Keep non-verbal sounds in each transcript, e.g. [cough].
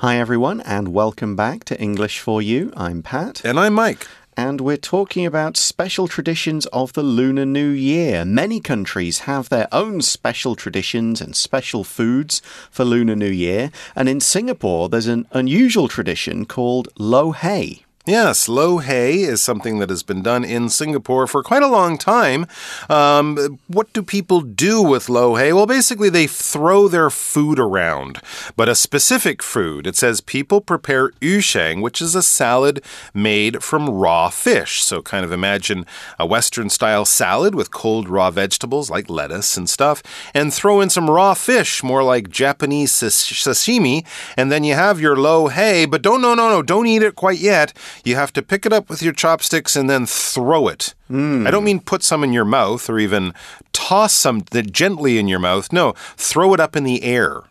Hi, everyone, and welcome back to English for You. I'm Pat. And I'm Mike. And we're talking about special traditions of the Lunar New Year. Many countries have their own special traditions and special foods for Lunar New Year. And in Singapore, there's an unusual tradition called Lo Hei. Yes, lo hei is something that has been done in Singapore for quite a long time. Um, what do people do with lo hei? Well, basically, they throw their food around, but a specific food. It says people prepare yu sheng, which is a salad made from raw fish. So, kind of imagine a Western style salad with cold raw vegetables like lettuce and stuff, and throw in some raw fish, more like Japanese sashimi, and then you have your lo hei, But don't, no, no, no, don't eat it quite yet you have to pick it up with your chopsticks and then throw it. Mm. I don't mean put some in your mouth or even toss some gently in your mouth. No, throw it up in the air.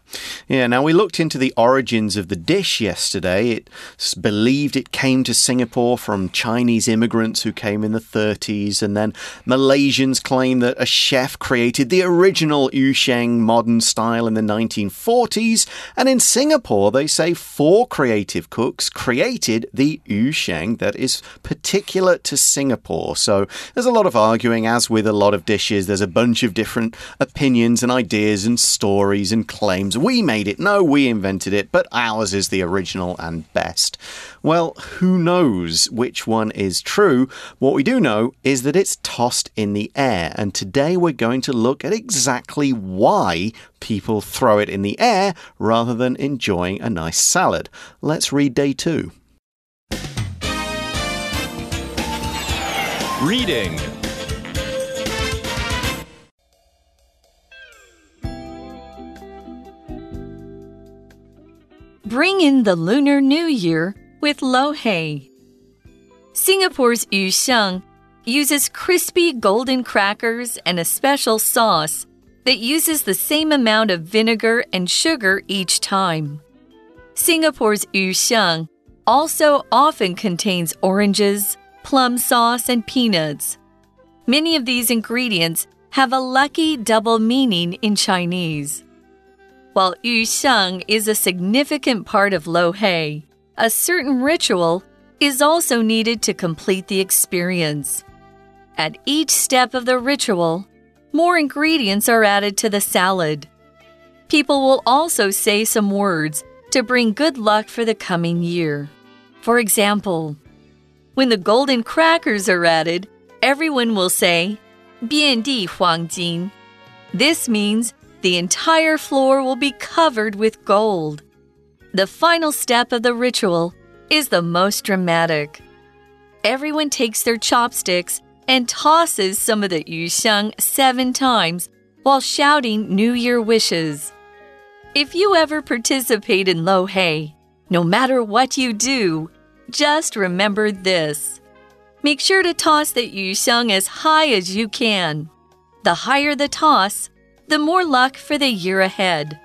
Yeah, now we looked into the origins of the dish yesterday. It's believed it came to Singapore from Chinese immigrants who came in the 30s, and then Malaysians claim that a chef created the original yu sheng modern style in the 1940s. And in Singapore, they say four creative cooks created the yu sheng that is particular to Singapore. So there's a lot of arguing, as with a lot of dishes. There's a bunch of different opinions and ideas and stories and claims. We made it. No, we invented it, but ours is the original and best. Well, who knows which one is true? What we do know is that it's tossed in the air, and today we're going to look at exactly why people throw it in the air rather than enjoying a nice salad. Let's read day two. Reading Bring in the Lunar New Year with lo hei. Singapore's yu sheng uses crispy golden crackers and a special sauce that uses the same amount of vinegar and sugar each time. Singapore's yu sheng also often contains oranges, plum sauce, and peanuts. Many of these ingredients have a lucky double meaning in Chinese. While yu sheng is a significant part of lo hei, a certain ritual is also needed to complete the experience. At each step of the ritual, more ingredients are added to the salad. People will also say some words to bring good luck for the coming year. For example, when the golden crackers are added, everyone will say, 遍地黄金. This means the entire floor will be covered with gold. The final step of the ritual is the most dramatic. Everyone takes their chopsticks and tosses some of the yu sheng seven times while shouting New Year wishes. If you ever participate in Lo Hei, no matter what you do, just remember this. Make sure to toss the yu sheng as high as you can. The higher the toss, the more luck for the year ahead.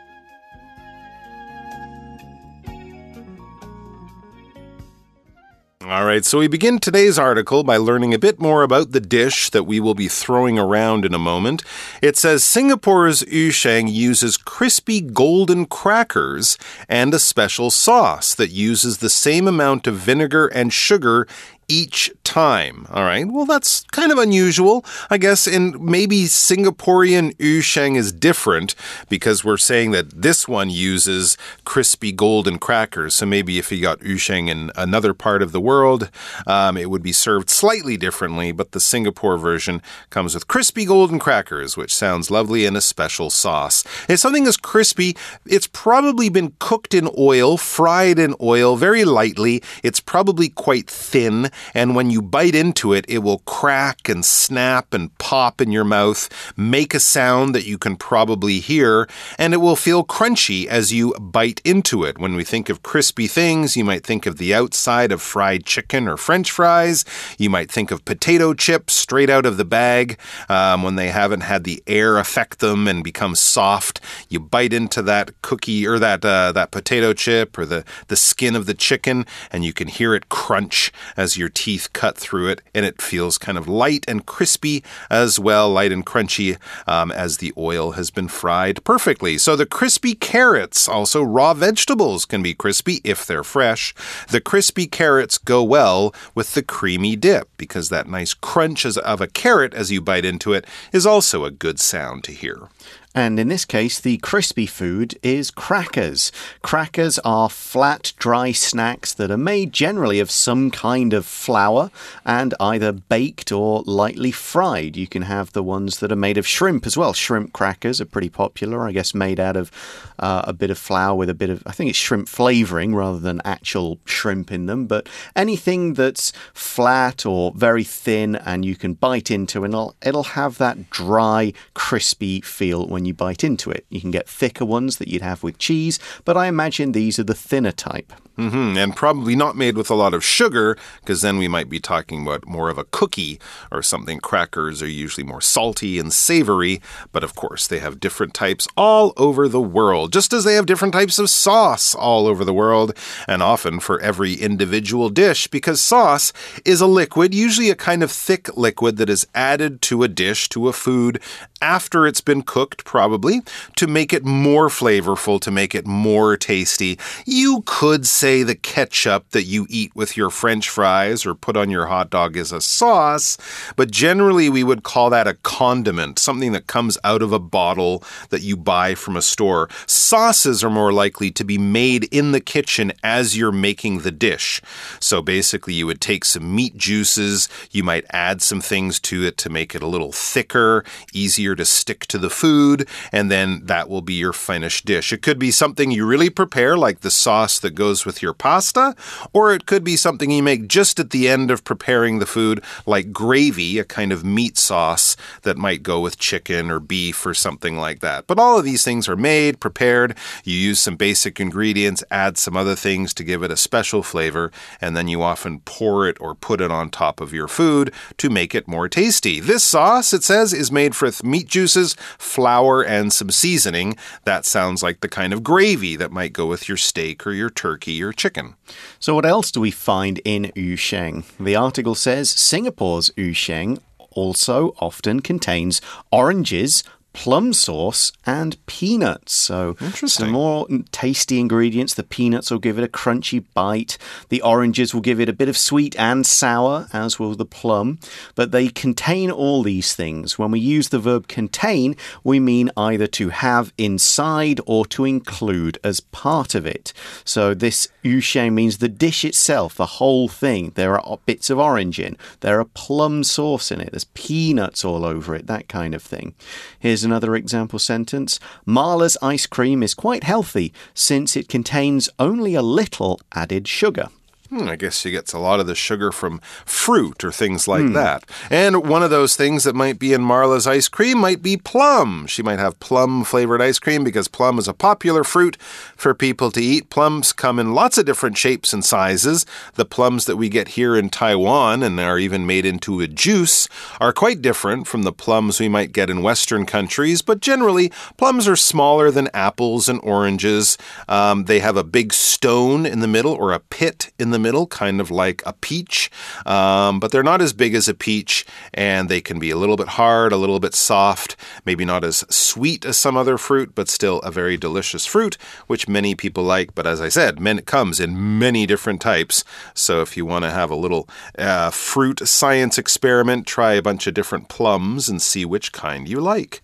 All right, so we begin today's article by learning a bit more about the dish that we will be throwing around in a moment. It says Singapore's yu sheng uses crispy golden crackers and a special sauce that uses the same amount of vinegar and sugar each time. All right. Well, that's kind of unusual. I guess in maybe Singaporean sheng is different because we're saying that this one uses crispy golden crackers. So maybe if you got sheng in another part of the world, um, it would be served slightly differently. But the Singapore version comes with crispy golden crackers, which sounds lovely, and a special sauce. If something is crispy, it's probably been cooked in oil, fried in oil very lightly. It's probably quite thin and when you bite into it, it will crack and snap and pop in your mouth, make a sound that you can probably hear, and it will feel crunchy as you bite into it. When we think of crispy things, you might think of the outside of fried chicken or french fries. You might think of potato chips straight out of the bag um, when they haven't had the air affect them and become soft. You bite into that cookie or that uh, that potato chip or the, the skin of the chicken, and you can hear it crunch as you're teeth cut through it, and it feels kind of light and crispy as well, light and crunchy um, as the oil has been fried perfectly. So the crispy carrots, also raw vegetables, can be crispy if they're fresh. The crispy carrots go well with the creamy dip because that nice crunch of a carrot as you bite into it is also a good sound to hear. And in this case, the crispy food is crackers. Crackers are flat, dry snacks that are made generally of some kind of flour and either baked or lightly fried. You can have the ones that are made of shrimp as well. Shrimp crackers are pretty popular, I guess, made out of uh, a bit of flour with a bit of, I think it's shrimp flavoring rather than actual shrimp in them. But anything that's flat or very thin and you can bite into, and it'll, it'll have that dry, crispy feel when when you bite into it. You can get thicker ones that you'd have with cheese, but I imagine these are the thinner type. Mm -hmm. And probably not made with a lot of sugar, because then we might be talking about more of a cookie or something. Crackers are usually more salty and savory, but of course, they have different types all over the world, just as they have different types of sauce all over the world, and often for every individual dish, because sauce is a liquid, usually a kind of thick liquid that is added to a dish, to a food, after it's been cooked, probably, to make it more flavorful, to make it more tasty. You could say say the ketchup that you eat with your french fries or put on your hot dog is a sauce, but generally we would call that a condiment, something that comes out of a bottle that you buy from a store. Sauces are more likely to be made in the kitchen as you're making the dish. So basically, you would take some meat juices, you might add some things to it to make it a little thicker, easier to stick to the food, and then that will be your finished dish. It could be something you really prepare, like the sauce that goes with your pasta, or it could be something you make just at the end of preparing the food, like gravy, a kind of meat sauce that might go with chicken or beef or something like that. But all of these things are made, prepared. You use some basic ingredients, add some other things to give it a special flavor, and then you often pour it or put it on top of your food to make it more tasty. This sauce, it says, is made with meat juices, flour, and some seasoning. That sounds like the kind of gravy that might go with your steak or your turkey chicken. So, what else do we find in Yusheng? The article says Singapore's Yusheng also often contains oranges, plum sauce and peanuts. So some more tasty ingredients. The peanuts will give it a crunchy bite. The oranges will give it a bit of sweet and sour, as will the plum. But they contain all these things. When we use the verb contain, we mean either to have inside or to include as part of it. So this yusheng means the dish itself, the whole thing. There are bits of orange in. There are plum sauce in it. There's peanuts all over it. That kind of thing. Here's Here's another example sentence Marla's ice cream is quite healthy since it contains only a little added sugar. Hmm, I guess she gets a lot of the sugar from fruit or things like hmm. that. And one of those things that might be in Marla's ice cream might be plum. She might have plum flavored ice cream because plum is a popular fruit for people to eat. Plums come in lots of different shapes and sizes. The plums that we get here in Taiwan and are even made into a juice are quite different from the plums we might get in Western countries, but generally, plums are smaller than apples and oranges. Um, they have a big stone in the middle or a pit in the middle, kind of like a peach, um, but they're not as big as a peach, and they can be a little bit hard, a little bit soft, maybe not as sweet as some other fruit, but still a very delicious fruit, which many people like. But as I said, it comes in many different types. So if you want to have a little uh, fruit science experiment, try a bunch of different plums and see which kind you like.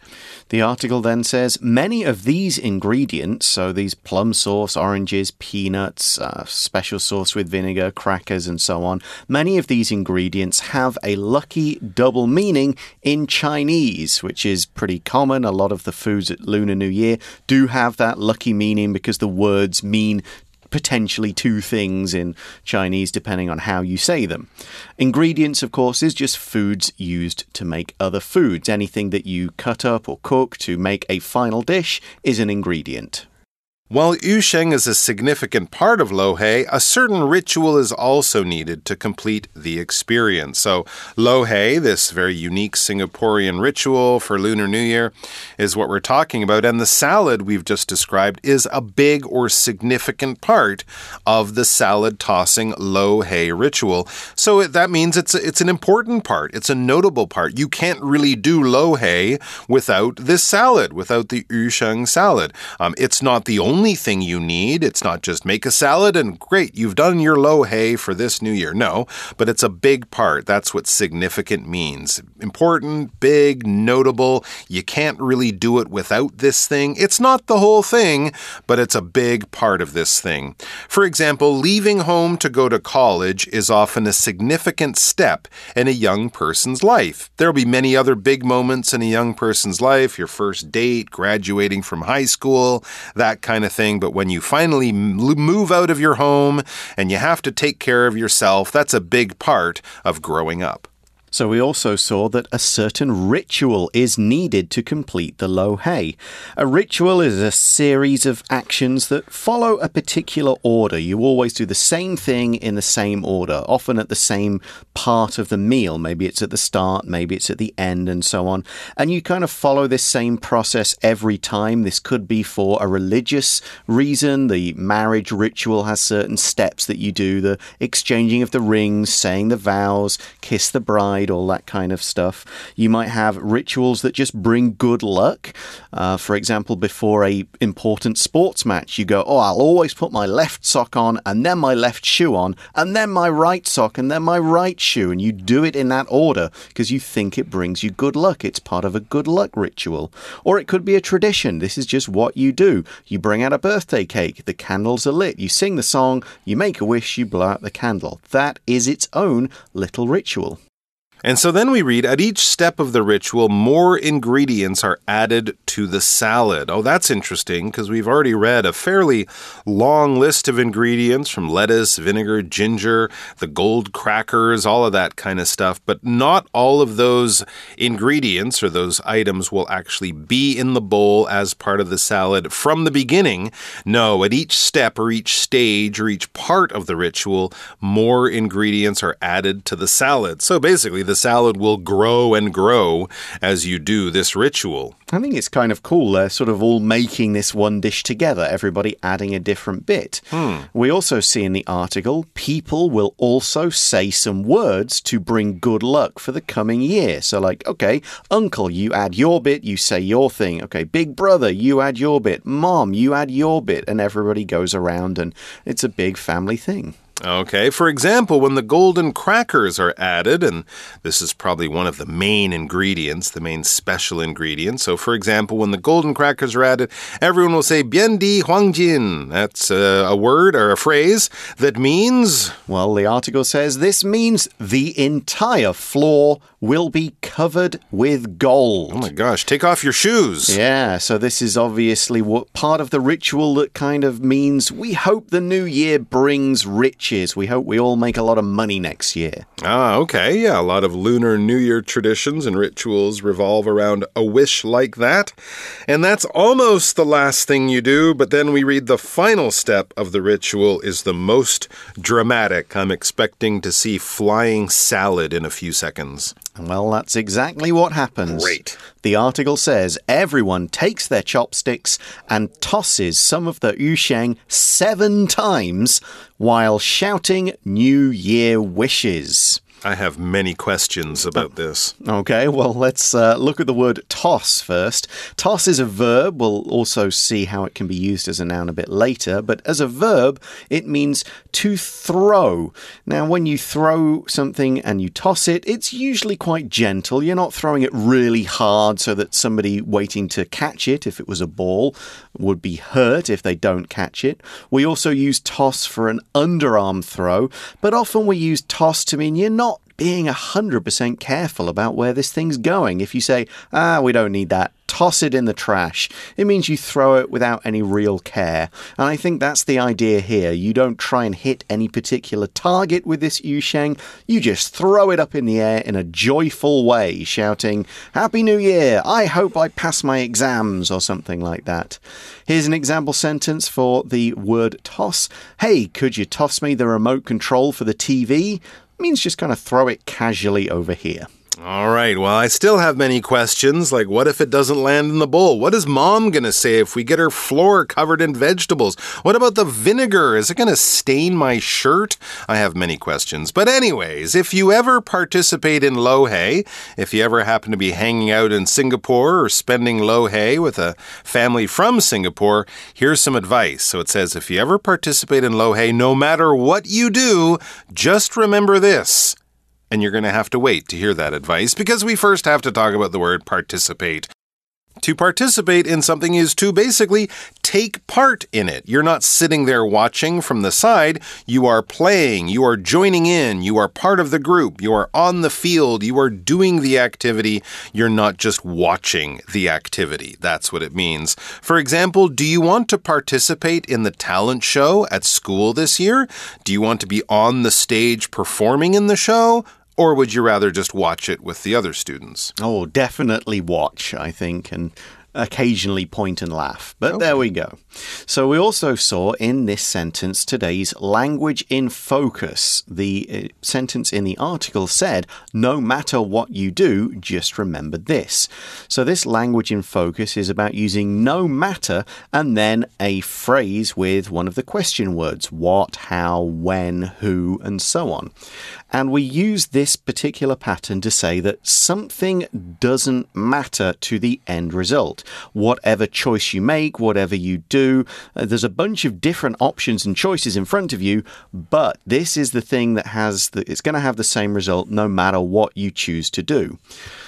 The article then says many of these ingredients, so these plum sauce, oranges, peanuts, uh, special sauce with vinegar, crackers, and so on, many of these ingredients have a lucky double meaning in Chinese, which is pretty common. A lot of the foods at Lunar New Year do have that lucky meaning because the words mean potentially two things in Chinese, depending on how you say them. Ingredients, of course, is just foods used to make other foods. Anything that you cut up or cook to make a final dish is an ingredient. While Yusheng is a significant part of Lohei, a certain ritual is also needed to complete the experience. So, Lohei, this very unique Singaporean ritual for Lunar New Year, is what we're talking about. And the salad we've just described is a big or significant part of the salad tossing Lohei ritual. So, that means it's, a, it's an important part, it's a notable part. You can't really do Lohei without this salad, without the Yusheng salad. Um, it's not the only only thing you need. It's not just make a salad and great, you've done your lo hei for this new year. No, but it's a big part. That's what significant means. Important, big, notable. You can't really do it without this thing. It's not the whole thing, but it's a big part of this thing. For example, leaving home to go to college is often a significant step in a young person's life. There'll be many other big moments in a young person's life your first date, graduating from high school, that kind of of thing. But when you finally move out of your home and you have to take care of yourself, that's a big part of growing up. So we also saw that a certain ritual is needed to complete the lo hei. A ritual is a series of actions that follow a particular order. You always do the same thing in the same order, often at the same part of the meal. Maybe it's at the start, maybe it's at the end, and so on. And you kind of follow this same process every time. This could be for a religious reason. The marriage ritual has certain steps that you do the exchanging of the rings, saying the vows, kiss the bride all that kind of stuff. You might have rituals that just bring good luck. Uh, for example, before a important sports match, you go, "Oh, I'll always put my left sock on, and then my left shoe on, and then my right sock, and then my right shoe," and you do it in that order because you think it brings you good luck. It's part of a good luck ritual, or it could be a tradition. This is just what you do. You bring out a birthday cake, the candles are lit, you sing the song, you make a wish, you blow out the candle. That is its own little ritual. And so then we read at each step of the ritual, more ingredients are added to the salad. Oh, that's interesting because we've already read a fairly long list of ingredients from lettuce, vinegar, ginger, the gold crackers, all of that kind of stuff. But not all of those ingredients or those items will actually be in the bowl as part of the salad from the beginning. No, at each step or each stage or each part of the ritual, more ingredients are added to the salad. So basically, the salad will grow and grow as you do this ritual. I think it's kind of cool. They're sort of all making this one dish together, everybody adding a different bit. Hmm. We also see in the article people will also say some words to bring good luck for the coming year. So, like, okay, uncle, you add your bit, you say your thing. Okay, big brother, you add your bit. Mom, you add your bit. And everybody goes around, and it's a big family thing. Okay, for example, when the golden crackers are added, and this is probably one of the main ingredients, the main special ingredient. So, for example, when the golden crackers are added, everyone will say "bian di huangjin." That's a, a word or a phrase that means. Well, the article says this means the entire floor will be covered with gold. Oh my gosh, take off your shoes. Yeah, so this is obviously what part of the ritual that kind of means we hope the new year brings rich We hope we all make a lot of money next year. Ah, okay. Yeah, a lot of Lunar New Year traditions and rituals revolve around a wish like that. And that's almost the last thing you do, but then we read the final step of the ritual is the most dramatic. I'm expecting to see flying salad in a few seconds. Well, that's exactly what happens. Great. The article says everyone takes their chopsticks and tosses some of the yusheng seven times while shouting New Year wishes. I have many questions about this. Okay, well, let's uh, look at the word toss first. Toss is a verb. We'll also see how it can be used as a noun a bit later. But as a verb, it means to throw. Now, when you throw something and you toss it, it's usually quite gentle. You're not throwing it really hard so that somebody waiting to catch it, if it was a ball, would be hurt if they don't catch it. We also use toss for an underarm throw, but often we use toss to mean you're not being 100% careful about where this thing's going. If you say, ah, we don't need that, toss it in the trash. It means you throw it without any real care. And I think that's the idea here. You don't try and hit any particular target with this yusheng, you just throw it up in the air in a joyful way, shouting, Happy New Year! I hope I pass my exams, or something like that. Here's an example sentence for the word toss. Hey, could you toss me the remote control for the TV? Means just kind of throw it casually over here. All right. Well, I still have many questions. Like, what if it doesn't land in the bowl? What is mom going to say if we get her floor covered in vegetables? What about the vinegar? Is it going to stain my shirt? I have many questions. But, anyways, if you ever participate in lo hei, if you ever happen to be hanging out in Singapore or spending lo hei with a family from Singapore, here's some advice. So it says if you ever participate in lo hei, no matter what you do, just remember this. And you're going to have to wait to hear that advice because we first have to talk about the word participate. To participate in something is to basically take part in it. You're not sitting there watching from the side. You are playing. You are joining in. You are part of the group. You are on the field. You are doing the activity. You're not just watching the activity. That's what it means. For example, do you want to participate in the talent show at school this year? Do you want to be on the stage performing in the show? Or would you rather just watch it with the other students? Oh, definitely watch, I think, and occasionally point and laugh. But okay. there we go. So we also saw in this sentence today's language in focus. The uh, sentence in the article said, no matter what you do, just remember this. So this language in focus is about using no matter and then a phrase with one of the question words what, how, when, who, and so on. And we use this particular pattern to say that something doesn't matter to the end result. Whatever choice you make, whatever you do, uh, there's a bunch of different options and choices in front of you, but this is the thing that has the, it's going to have the same result no matter what you choose to do.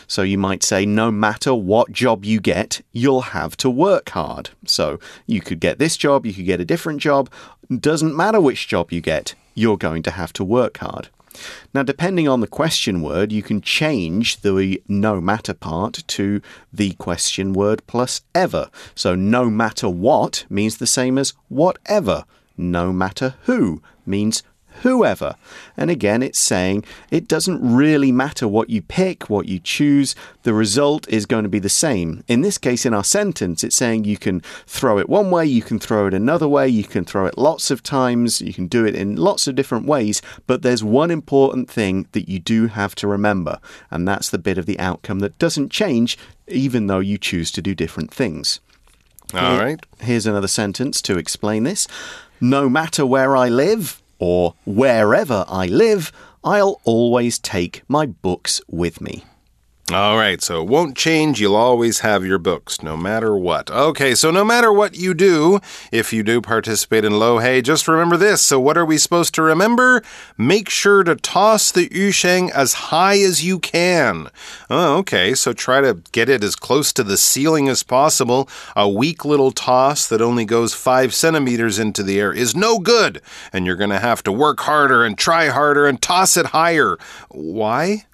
So you might say, no matter what job you get, you'll have to work hard. So you could get this job, you could get a different job. Doesn't matter which job you get, you're going to have to work hard. Now, depending on the question word, you can change the no matter part to the question word plus ever. So, no matter what means the same as whatever. No matter who means whoever. And again, it's saying it doesn't really matter what you pick, what you choose, the result is going to be the same. In this case, in our sentence, it's saying you can throw it one way, you can throw it another way, you can throw it lots of times, you can do it in lots of different ways, but there's one important thing that you do have to remember, and that's the bit of the outcome that doesn't change even though you choose to do different things. All right. Here's another sentence to explain this. No matter where I live, or wherever I live, I'll always take my books with me. All right, so it won't change. You'll always have your books, no matter what. Okay, so no matter what you do, if you do participate in lo hei, just remember this. So, what are we supposed to remember? Make sure to toss the yusheng as high as you can. Oh, okay, so try to get it as close to the ceiling as possible. A weak little toss that only goes five centimeters into the air is no good, and you're going to have to work harder and try harder and toss it higher. Why?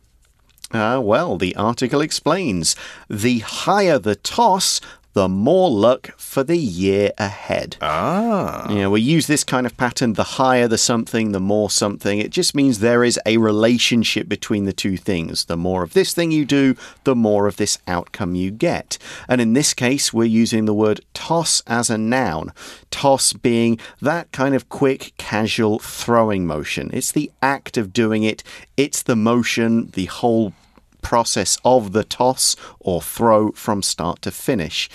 Uh, well, the article explains. The higher the toss, the more luck for the year ahead. Ah. You know, we use this kind of pattern the higher the something, the more something. It just means there is a relationship between the two things. The more of this thing you do, the more of this outcome you get. And in this case, we're using the word toss as a noun. Toss being that kind of quick, casual throwing motion. It's the act of doing it, it's the motion, the whole process of the toss or throw from start to finish.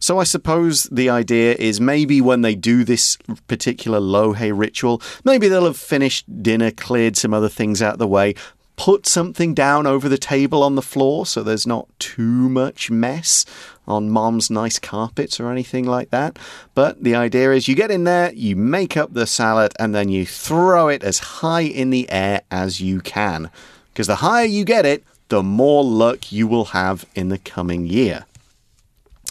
So I suppose the idea is maybe when they do this particular lo hei ritual, maybe they'll have finished dinner, cleared some other things out of the way, put something down over the table on the floor so there's not too much mess on mom's nice carpets or anything like that. But the idea is you get in there, you make up the salad, and then you throw it as high in the air as you can. Because the higher you get it, the more luck you will have in the coming year.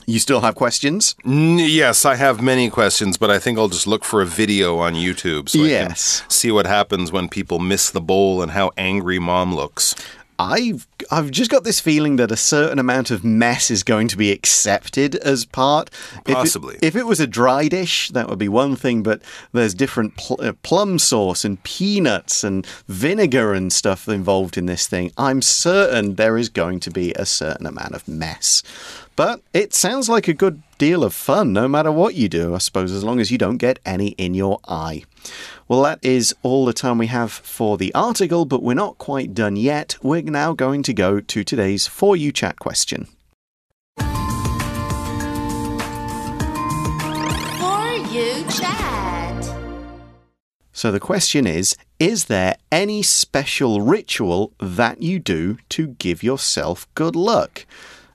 You still have questions? yes, I have many questions, but I think I'll just look for a video on YouTube so yes. I can see what happens when people miss the bowl and how angry mom looks. I've I've just got this feeling that a certain amount of mess is going to be accepted as part. If it- Possibly. If it, was a dry dish, that would be one thing. But there's different pl uh, plum sauce and peanuts and vinegar and stuff involved in this thing. I'm certain there is going to be a certain amount of mess. But it sounds like a good deal of fun, no matter what you do. I suppose as long as you don't get any in your eye. Well, that is all the time we have for the article, but we're not quite done yet. We're now going to go to today's For You Chat question. For you chat. So the question is Is there any special ritual that you do to give yourself good luck?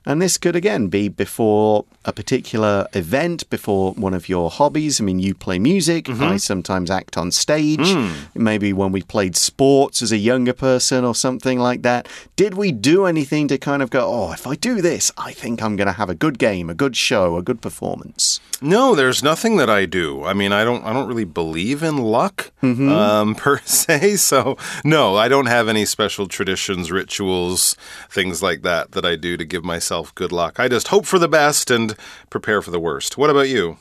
And this could again be before a particular event, before one of your hobbies. I mean, you play music, mm-hmm. I sometimes act on stage. Hmm. Maybe when we played sports as a younger person or something like that. Did we do anything to kind of go, oh, if I do this, I think I'm going to have a good game, a good show, a good performance? No, there's nothing that I do. I mean, I don't. I don't really believe in luck mm-hmm. um, [laughs] per se. So no, I don't have any special traditions, rituals, things like that that I do to give myself good luck. I just hope for the best and prepare for the worst. What about you?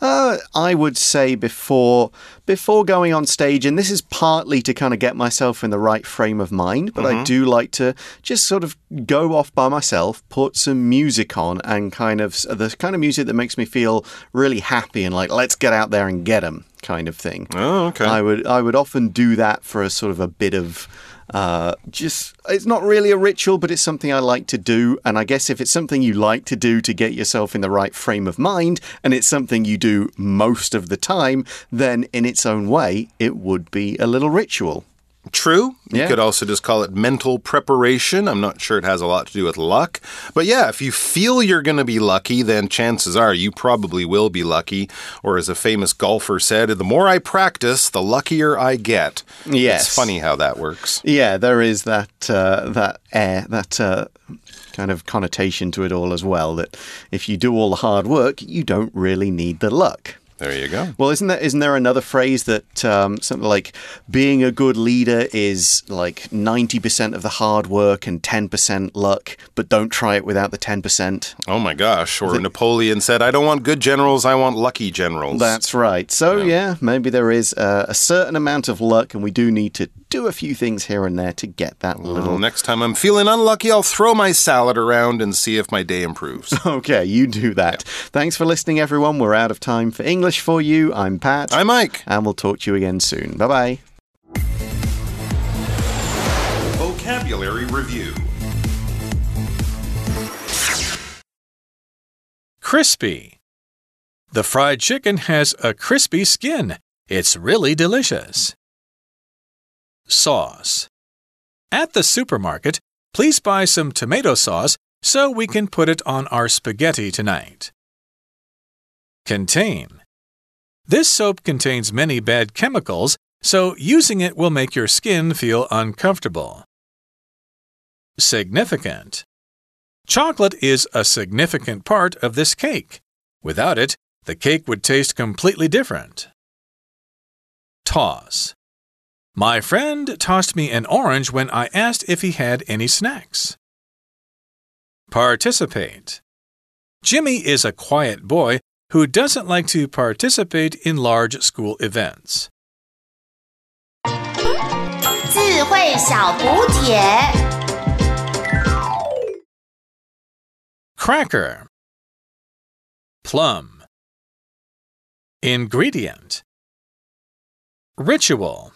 Uh, I would say before before going on stage, and this is partly to kind of get myself in the right frame of mind, but I do like to just sort of go off by myself, put some music on, and kind of the kind of music that makes me feel really happy and like let's get out there and get them kind of thing. Oh, okay. I would I would often do that for a sort of a bit of uh, just it's not really a ritual, but it's something I like to do. And I guess if it's something you like to do to get yourself in the right frame of mind, and it's something you do most of the time, then in its own way, it would be a little ritual. True. You Yeah. could also just call it mental preparation. I'm not sure it has a lot to do with luck. But yeah, if you feel you're going to be lucky, then chances are you probably will be lucky. Or as a famous golfer said, the more I practice, the luckier I get. Yes. It's funny how that works. Yeah, there is that uh, that air that. Uh, Kind of connotation to it all as well. That if you do all the hard work, you don't really need the luck. There you go. Well, isn't there isn't there another phrase that um, something like being a good leader is like ninety percent of the hard work and ten percent luck, but don't try it without the ten percent. Oh my gosh. Or Napoleon said, I don't want good generals, I want lucky generals. That's right. So yeah, maybe there is uh, a certain amount of luck, and we do need to do a few things here and there to get that Well, little. next time I'm feeling unlucky, I'll throw my salad around and see if my day improves. [laughs] Okay, you do that. Thanks for listening, everyone. We're out of time for English for you. I'm Pat. I'm Mike. and we'll talk to you again soon. Bye bye. Vocabulary Review Crispy. The fried chicken has a crispy skin. It's really delicious. Sauce. At the supermarket, please buy some tomato sauce so we can put it on our spaghetti tonight. Contain. This soap contains many bad chemicals, so using it will make your skin feel uncomfortable. Significant. Chocolate is a significant part of this cake. Without it, the cake would taste completely different. Toss. My friend tossed me an orange when I asked if he had any snacks. Participate. Jimmy is a quiet boy who doesn't like to participate in large school events. 智慧小补帖。 Cracker. Plum. Ingredient. Ritual.